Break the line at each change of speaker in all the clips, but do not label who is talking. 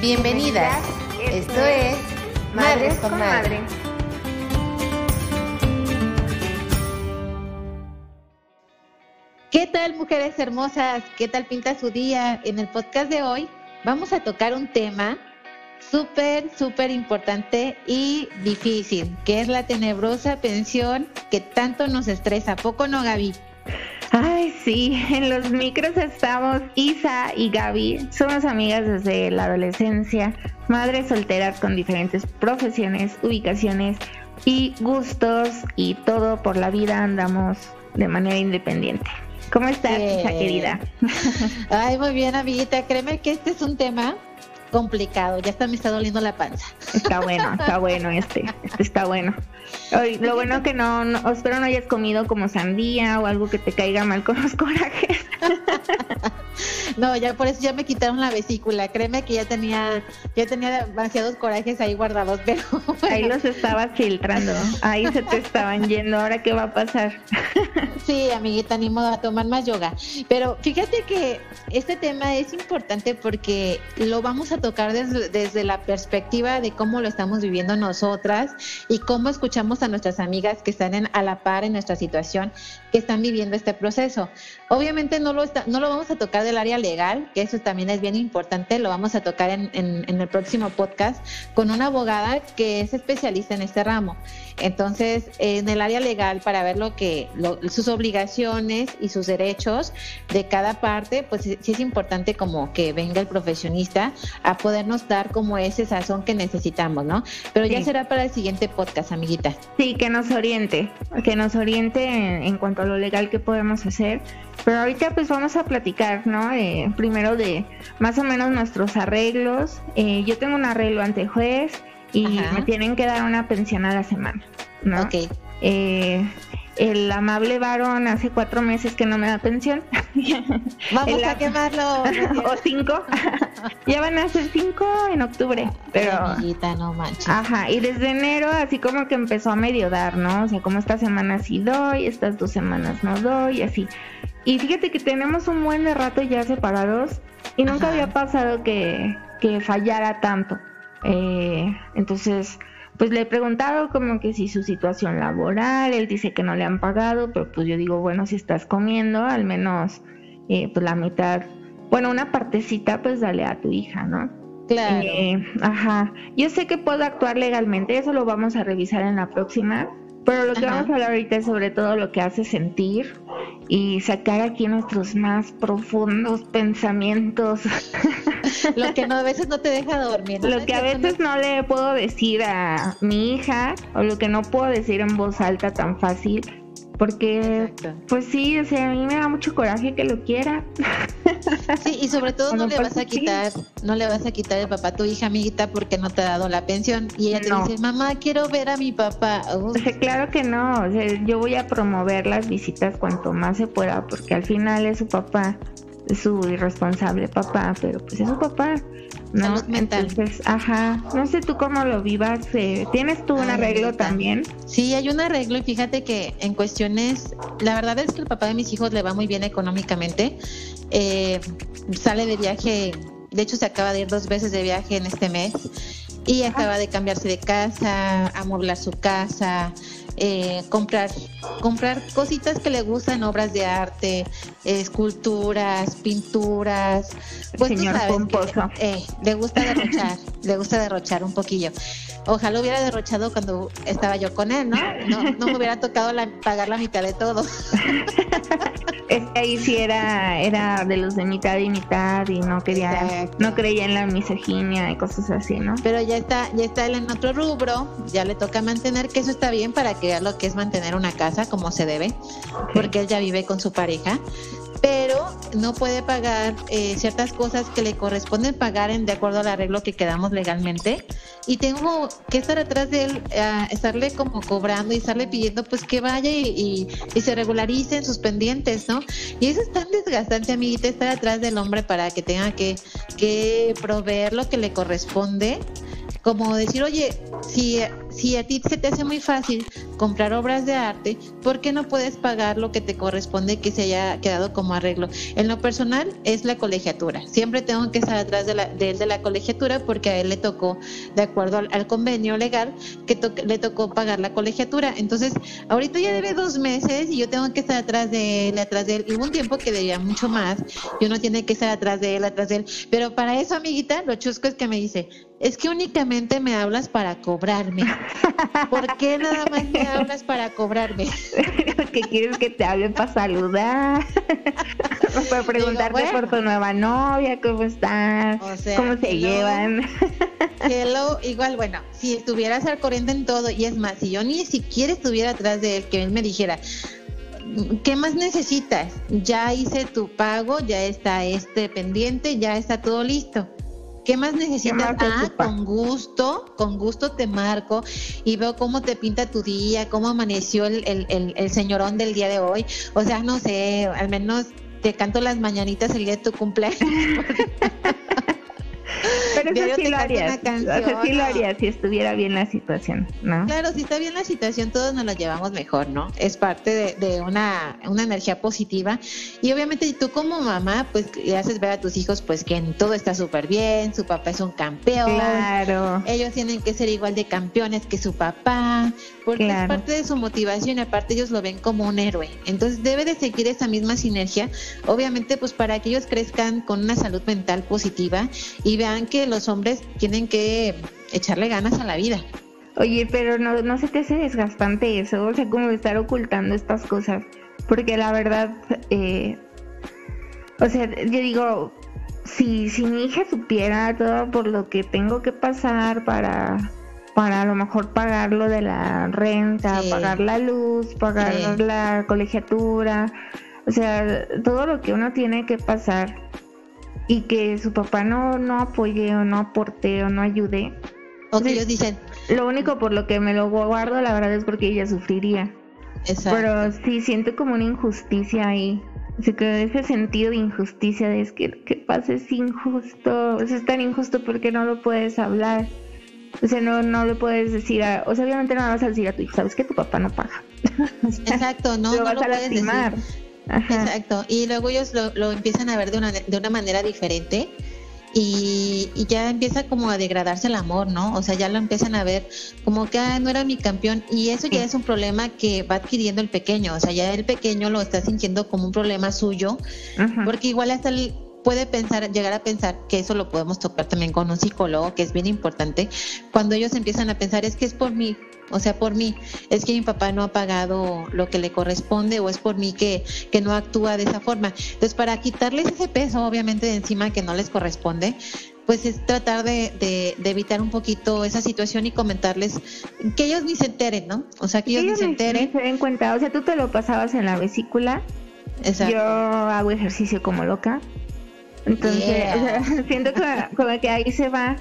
Bienvenidas. Esto es Madres con Madre.
¿Qué tal, mujeres hermosas? ¿Qué tal pinta su día? En el podcast de hoy vamos a tocar un tema súper, súper importante y difícil, que es la tenebrosa pensión que tanto nos estresa. ¿Poco no, Gaby?
Ay, sí, en los micros estamos Isa y Gaby. Somos amigas desde la adolescencia, madres solteras con diferentes profesiones, ubicaciones y gustos y todo por la vida andamos de manera independiente. ¿Cómo estás, Isa querida?
Ay, muy bien, amiguita. Créeme que este es un tema complicado. Ya está me está doliendo la panza.
Está bueno, está bueno este. Este está bueno. lo bueno que no, no, espero no hayas comido como sandía o algo que te caiga mal con los corajes.
No, ya por eso ya me quitaron la vesícula. Créeme que ya tenía, ya tenía demasiados corajes ahí guardados, pero
ahí los estabas filtrando. Ahí se te estaban yendo. Ahora qué va a pasar.
Sí, amiguita, ni modo a tomar más yoga. Pero fíjate que este tema es importante porque lo vamos a tocar desde, desde la perspectiva de cómo lo estamos viviendo nosotras y cómo escuchamos a nuestras amigas que están en, a la par en nuestra situación, que están viviendo este proceso. Obviamente no lo, está, no lo vamos a tocar del área legal, que eso también es bien importante, lo vamos a tocar en, en, el próximo podcast con una abogada que es especialista en este ramo. Entonces, en el área legal, para ver lo que sus obligaciones y sus derechos de cada parte, pues sí es importante como que venga el profesionista a podernos dar como ese sazón que necesitamos, ¿no? Pero ya será para el siguiente podcast, amiguita.
Sí, que nos oriente, que nos oriente en, cuanto lo legal que podemos hacer. Pero ahorita pues vamos a platicar, ¿no? Eh, primero de más o menos nuestros arreglos. Eh, yo tengo un arreglo ante juez y me tienen que dar una pensión a la semana, ¿no?
Ok.
Eh, el amable varón hace cuatro meses que no me da pensión.
Vamos a quemarlo.
o cinco. ya van a ser cinco en octubre. Pero.
no manches.
Ajá. Y desde enero, así como que empezó a medio dar, ¿no? O sea, como esta semana sí doy, estas dos semanas no doy, así. Y fíjate que tenemos un buen de rato ya separados y nunca había pasado que, que fallara tanto. Eh, entonces pues le he preguntado como que si su situación laboral, él dice que no le han pagado, pero pues yo digo, bueno, si estás comiendo, al menos eh, pues la mitad, bueno, una partecita, pues dale a tu hija, ¿no?
Claro.
Eh, ajá. Yo sé que puedo actuar legalmente, eso lo vamos a revisar en la próxima, pero lo que vamos a hablar ahorita es sobre todo lo que hace sentir y sacar aquí nuestros más profundos pensamientos.
lo que no, a veces no te deja dormir.
Lo que a veces no le puedo decir a mi hija o lo que no puedo decir en voz alta tan fácil porque, pues sí, o sea, a mí me da mucho coraje que lo quiera.
Sí, y sobre todo no le vas a quitar, no le vas a quitar el papá a tu hija amiguita porque no te ha dado la pensión. Y ella te dice, mamá, quiero ver a mi papá.
O sea, claro que no, o sea, yo voy a promover las visitas cuanto más se pueda porque al final es su papá, es su irresponsable papá, pero pues es su papá. ¿No?
mental.
ajá, no sé tú cómo lo vivas. Eh, ¿Tienes tú un arreglo también?
Sí, hay un arreglo y fíjate que en cuestiones, la verdad es que el papá de mis hijos le va muy bien económicamente. Eh, sale de viaje, de hecho se acaba de ir dos veces de viaje en este mes y acaba de cambiarse de casa, amueblar su casa, eh, comprar, comprar cositas que le gustan, obras de arte, esculturas, pinturas.
Pues Señor pomposo.
Eh, le gusta derrochar, le gusta derrochar un poquillo. Ojalá hubiera derrochado cuando estaba yo con él, ¿no? No, no me hubiera tocado pagar la mitad de todo.
es que ahí sí era, era de los de mitad y mitad y no quería, no creía en la misoginia y cosas así, ¿no?
Pero ya está, ya está él en otro rubro, ya le toca mantener, que eso está bien para que lo que es mantener una casa como se debe, porque él ya vive con su pareja pero no puede pagar eh, ciertas cosas que le corresponden pagar en de acuerdo al arreglo que quedamos legalmente. Y tengo que estar atrás de él, estarle como cobrando y estarle pidiendo pues que vaya y, y, se regularicen sus pendientes, ¿no? Y eso es tan desgastante, amiguita, estar atrás del hombre para que tenga que, que proveer lo que le corresponde como decir, oye, si, si a ti se te hace muy fácil comprar obras de arte, ¿por qué no puedes pagar lo que te corresponde que se haya quedado como arreglo? En lo personal es la colegiatura. Siempre tengo que estar atrás de, él de la colegiatura porque a él le tocó, de acuerdo al, convenio legal, que le tocó pagar la colegiatura. Entonces, ahorita ya debe dos meses y yo tengo que estar atrás de él, atrás de él. Y hubo un tiempo que debía mucho más y uno tiene que estar atrás de él, atrás de él. Pero para eso, amiguita, lo chusco es que me dice, es que únicamente me hablas para cobrarme. ¿Por qué nada más me hablas para cobrarme?
Porque quieres que te hablen para saludar, para preguntarte por tu nueva novia, cómo están, cómo se llevan.
Hello, igual, bueno, si estuvieras al corriente en todo, y es más, si yo ni siquiera estuviera atrás de él, que él me dijera, ¿qué más necesitas? Ya hice tu pago, ya está este pendiente, ya está todo listo ¿Qué más necesitas? ah, con gusto, con gusto te marco y veo cómo te pinta tu día, cómo amaneció el, el, el, señorón del día de hoy. O sea, no sé, al menos te canto las mañanitas el día de tu cumpleaños.
Pero eso sí lo harías. Eso sí lo harías si estuviera bien la situación, ¿no?
Claro, si está bien la situación, todos nos lo llevamos mejor, ¿no? Es parte de, de una, una, energía positiva. Y obviamente tú como mamá, pues le haces ver a tus hijos, pues que todo está súper bien, su papá es un campeón.
Claro.
Ellos tienen que ser igual de campeones que su papá, porque es parte de su motivación y aparte ellos lo ven como un héroe. Entonces debe de seguir esa misma sinergia, obviamente pues para que ellos crezcan con una salud mental positiva y vean que los hombres tienen que echarle ganas a la vida.
Oye, pero no, no se te hace desgastante eso, o sea, como estar ocultando estas cosas, porque la verdad, eh, o sea, yo digo, si, si mi hija supiera todo por lo que tengo que pasar para, para a lo mejor pagar lo de la renta, pagar la luz, pagar la colegiatura, o sea, todo lo que uno tiene que pasar y que su papá no, no apoye o no aporte o no ayude.
O que ellos dicen.
Lo único por lo que me lo guardo, la verdad, es porque ella sufriría. Exacto. Pero sí siento como una injusticia ahí. Así que ese sentido de injusticia de es que que pasa es injusto, es tan injusto porque no lo puedes hablar. O sea, no, no le puedes decir a, o sea, obviamente no vas a decir a tu hijo, sabes que tu papá no paga.
Exacto, no, lo no vas a lastimar. Exacto. Y luego ellos lo, empiezan a ver de una, de una manera diferente. Y, ya empieza como a degradarse el amor, ¿no? O sea, ya lo empiezan a ver como que ah, no era mi campeón y eso ya es un problema que va adquiriendo el pequeño, o sea, ya el pequeño lo está sintiendo como un problema suyo, porque igual hasta el, puede pensar, llegar a pensar que eso lo podemos tocar también con un psicólogo, que es bien importante, cuando ellos empiezan a pensar es que es por mí, o sea, por mí, es que mi papá no ha pagado lo que le corresponde o es por mí que, que no actúa de esa forma. Entonces, para quitarles ese peso, obviamente, de encima que no les corresponde, pues es tratar de, de, evitar un poquito esa situación y comentarles que ellos ni se enteren, ¿no? O sea, que ellos, ni se enteren.
se den cuenta, o sea, tú te lo pasabas en la vesícula. Exacto. Yo hago ejercicio como loca. Entonces, siento como que ahí se va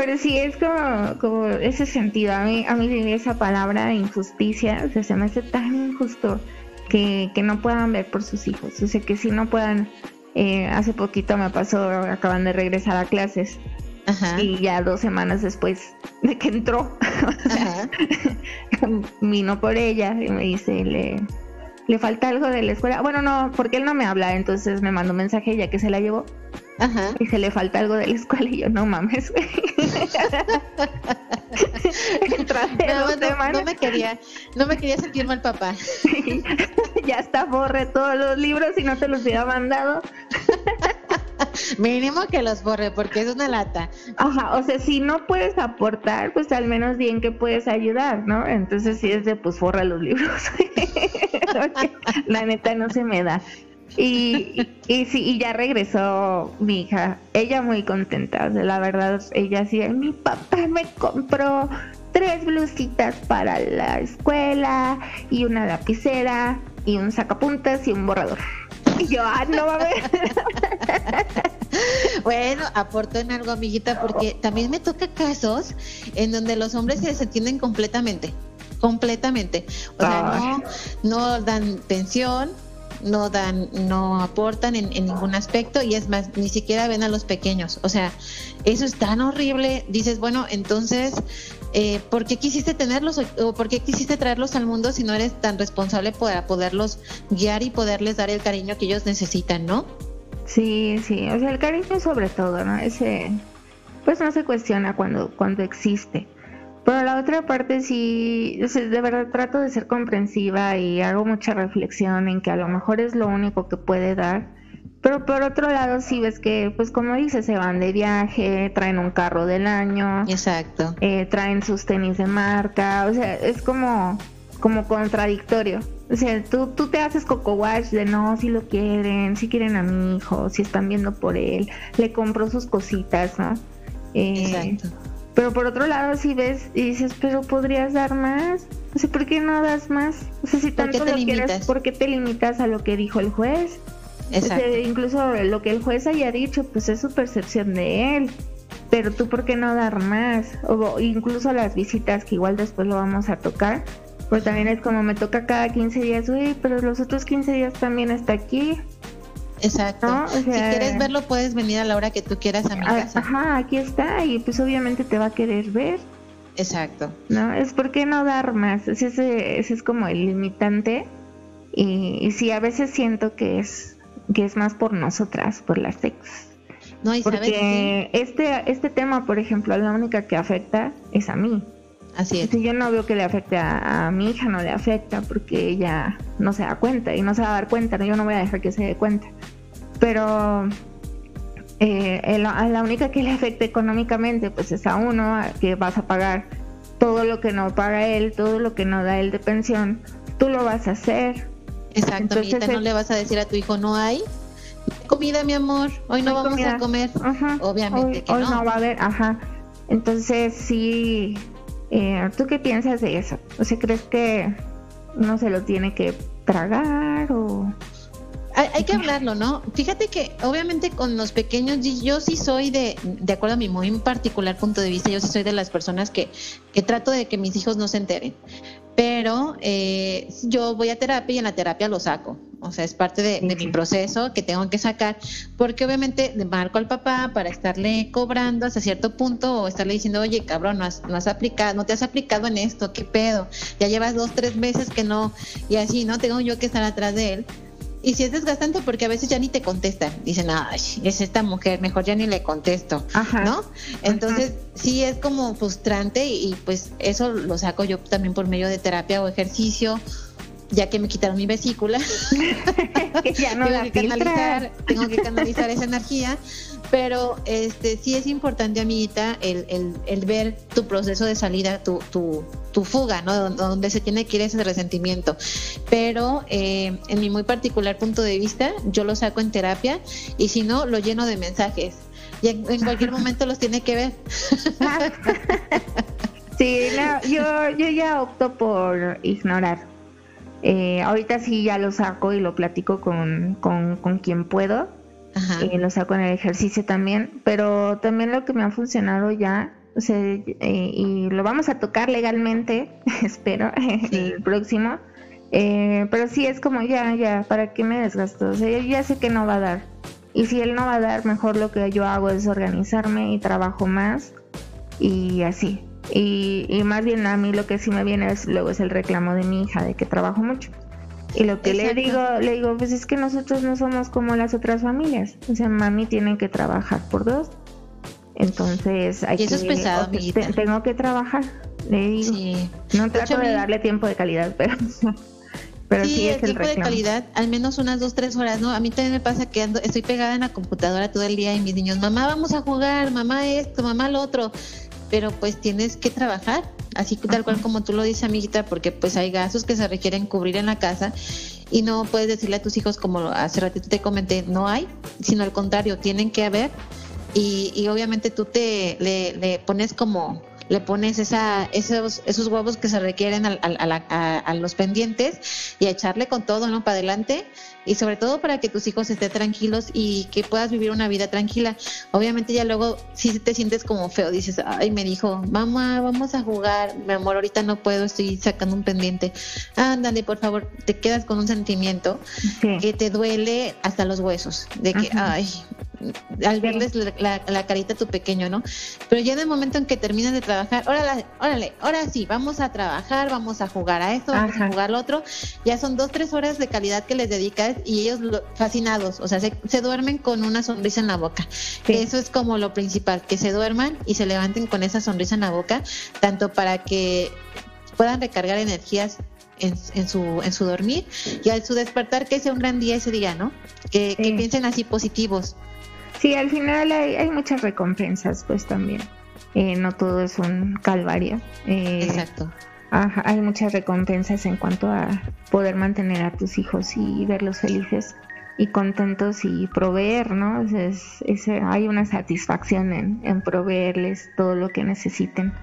pero sí es como, como ese sentido. A mí, a mí esa palabra injusticia, o sea, se me hace tan injusto que, que no puedan ver por sus hijos. O sea, que si no puedan. Eh, hace poquito me pasó, acaban de regresar a clases. Y ya dos semanas después de que entró, vino por ella y me dice, le, le falta algo de la escuela. Bueno, no, porque él no me habla, entonces me mandó un mensaje ya que se la llevó. Ajá. Y se le falta algo de la escuela y yo, no mames.
no, no, me quería, no me quería sentir mal papá.
ya está, borre todos los libros y no te los hubiera mandado.
Mínimo que los borre porque es una lata.
Ajá, o sea, si no puedes aportar, pues al menos bien que puedes ayudar, ¿no? Entonces si es de, pues borra los libros. la neta no se me da. Y, y, sí, y ya regresó mi hija. Ella muy contenta. la verdad, ella sí, mi papá me compró tres blusitas para la escuela y una lapicera y un sacapuntas y un borrador. Y yo, ah, no va a ver.
bueno, aporto en algo, amiguita, porque también me toca casos en donde los hombres se desentienden completamente. Completamente. O sea, no, no dan pensión, no dan, no aportan en, ningún aspecto y es más, ni siquiera ven a los pequeños. O sea, eso es tan horrible. Dices, bueno, entonces, eh, ¿por qué quisiste tenerlos o, por qué quisiste traerlos al mundo si no eres tan responsable para poderlos guiar y poderles dar el cariño que ellos necesitan, ¿no?
Sí, sí, o sea, el cariño sobre todo, ¿no? Ese, pues no se cuestiona cuando, cuando existe. Pero la otra parte sí, de verdad trato de ser comprensiva y hago mucha reflexión en que a lo mejor es lo único que puede dar. Pero por otro lado sí ves que, pues como dices, se van de viaje, traen un carro del año.
Exacto.
Eh, traen sus tenis de marca, o sea, es como, como contradictorio. O sea, tú, tú te haces coco wash de no, si lo quieren, si quieren a mi hijo, si están viendo por él, le compro sus cositas, ¿no?
Eh, Exacto
pero por otro lado, si ves y dices, pero podrías dar más, o sea, ¿por qué no das más? O sea, si tanto lo quieres, ¿por qué te limitas a lo que dijo el juez? Exacto. incluso lo que el juez haya dicho, pues es su percepción de él. Pero tú, ¿por qué no dar más? O incluso las visitas, que igual después lo vamos a tocar. Pues también es como me toca cada 15 días, uy, pero los otros 15 días también está aquí.
Exacto. si quieres verlo, puedes venir a la hora que tú quieras a mi casa.
Ajá, aquí está y pues obviamente te va a querer ver.
Exacto.
No, es porque no dar más. Ese, ese es como el limitante. Y, y, sí, a veces siento que es que es más por nosotras, por las ex. No, y Porque este, este tema, por ejemplo, la única que afecta es a mí.
Así es.
yo no veo que le afecte a, mi hija, no le afecta porque ella no se da cuenta y no se va a dar cuenta, ¿no? yo no voy a dejar que se dé cuenta. Pero eh, a la única que le afecta económicamente, pues es a uno, que vas a pagar todo lo que no paga él, todo lo que no da él de pensión, tú lo vas a hacer.
Exacto, Entonces, no le vas a decir a tu hijo, no hay comida, mi amor, hoy no, vamos a comer. Obviamente
hoy,
que
hoy no va a haber, ajá. Entonces sí, eh, ¿Tú qué piensas de eso? O sea, ¿crees que no se lo tiene que tragar o...?
Hay, que hablarlo, ¿no? Fíjate que obviamente con los pequeños, yo sí soy de, de acuerdo a mi muy particular punto de vista, yo sí soy de las personas que, que trato de que mis hijos no se enteren pero eh, yo voy a terapia y en la terapia lo saco. O sea, es parte de, mi proceso que tengo que sacar, porque obviamente marco al papá para estarle cobrando hasta cierto punto o estarle diciendo, oye, cabrón, no has, no has aplicado, no te has aplicado en esto, ¿qué pedo? Ya llevas dos, tres meses que no, y así, ¿no? Tengo yo que estar atrás de él y si es desgastante porque a veces ya ni te contestan. Dicen, ay, es esta mujer, mejor ya ni le contesto, ¿no? Entonces, sí es como frustrante y, pues eso lo saco yo también por medio de terapia o ejercicio ya que me quitaron mi vesícula,
ya no tengo,
que canalizar, tengo que canalizar esa energía, pero este sí es importante, amiguita, el, el, el ver tu proceso de salida, tu, tu, tu, fuga, ¿no? Donde se tiene que ir ese resentimiento. Pero eh, en mi muy particular punto de vista, yo lo saco en terapia y si no, lo lleno de mensajes. Y en, cualquier momento los tiene que ver.
sí, yo, yo ya opto por ignorar. Eh, ahorita sí ya lo saco y lo platico con, con, con quien puedo. Y lo saco en el ejercicio también. Pero también lo que me ha funcionado ya, o sea, eh, y lo vamos a tocar legalmente, espero, el próximo. Eh, pero sí es como ya, ya, ¿para qué me desgasto? O sea, yo ya sé que no va a dar. Y si él no va a dar, mejor lo que yo hago es organizarme y trabajo más y así. Y, más bien a mí lo que sí me viene es luego es el reclamo de mi hija de que trabajo mucho. Y lo que le digo, le digo, pues es que nosotros no somos como las otras familias. O sea, mami tiene que trabajar por dos. Entonces hay
eso es pesado,
tengo que trabajar, le digo. No trato de, darle tiempo de calidad, pero
pero sí, es el, tiempo de calidad, al menos unas dos, tres horas, ¿no? A mí también me pasa que ando, estoy pegada en la computadora todo el día y mis niños, mamá, vamos a jugar, mamá esto, mamá lo otro pero pues tienes que trabajar, así tal cual como tú lo dices, amiguita, porque pues hay gastos que se requieren cubrir en la casa y no puedes decirle a tus hijos, como hace ratito te comenté, no hay, sino al contrario, tienen que haber y, y obviamente tú te le, pones como le pones esa, esos, esos huevos que se requieren a, a, los pendientes y a echarle con todo, ¿no? Para adelante y sobre todo para que tus hijos estén tranquilos y que puedas vivir una vida tranquila. Obviamente ya luego si te sientes como feo, dices, ay, me dijo, mamá, vamos a jugar, mi amor, ahorita no puedo, estoy sacando un pendiente. Ándale, por favor, te quedas con un sentimiento que te duele hasta los huesos, de que, ay, al verles la, carita a tu pequeño, ¿no? Pero ya en el momento en que terminan de trabajar, órale, órale, ahora sí, vamos a trabajar, vamos a jugar a esto, vamos a jugar lo otro, ya son dos, tres horas de calidad que les dedicas y ellos fascinados, o sea, se, duermen con una sonrisa en la boca. Eso es como lo principal, que se duerman y se levanten con esa sonrisa en la boca, tanto para que puedan recargar energías en, su, en su dormir y al su despertar que sea un gran día ese día, ¿no? Que, que piensen así positivos.
Sí, al final hay, muchas recompensas, pues también. Eh, no todo es un calvario.
Eh, Exacto.
hay muchas recompensas en cuanto a poder mantener a tus hijos y verlos felices y contentos y proveer, ¿no? Es, hay una satisfacción en, en, proveerles todo lo que necesiten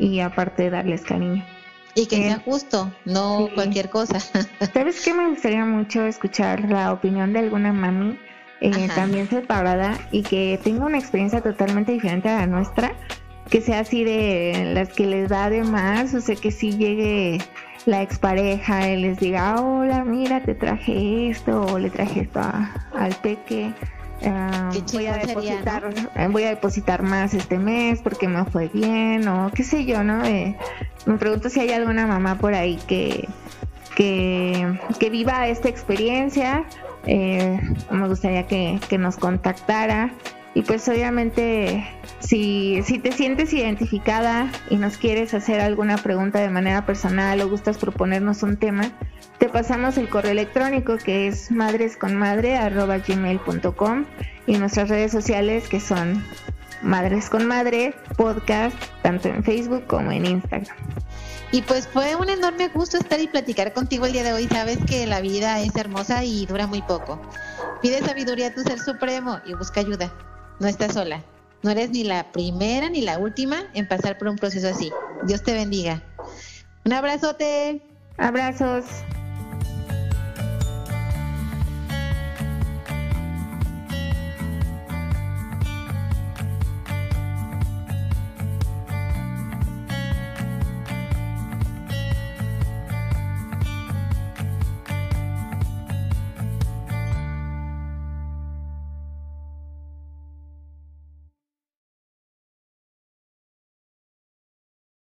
y aparte darles cariño.
Y que sea eh, justo, no cualquier cosa.
¿Sabes qué? Me gustaría mucho escuchar la opinión de alguna mami eh, también separada y que tenga una experiencia totalmente diferente a la nuestra, que sea así de las que les da de más, o sea, que si llegue la expareja y les diga, hola, mira, te traje esto, o le traje esto al peque. Ah, voy a depositar eh, voy a depositar más este mes porque me fue bien o qué sé yo no eh, me pregunto si hay alguna mamá por ahí que que, que viva esta experiencia eh, me gustaría que, nos contactara. Y pues obviamente si, si te sientes identificada y nos quieres hacer alguna pregunta de manera personal o gustas proponernos un tema, te pasamos el correo electrónico que es madresconmadre.gmail.com y nuestras redes sociales que son Madres con Madre Podcast, tanto en Facebook como en Instagram.
Y pues fue un enorme gusto estar y platicar contigo el día de hoy. Sabes que la vida es hermosa y dura muy poco. Pide sabiduría a tu ser supremo y busca ayuda. No estás sola. No eres ni la primera ni la última en pasar por un proceso así. Dios te bendiga. Un abrazote.
Abrazos.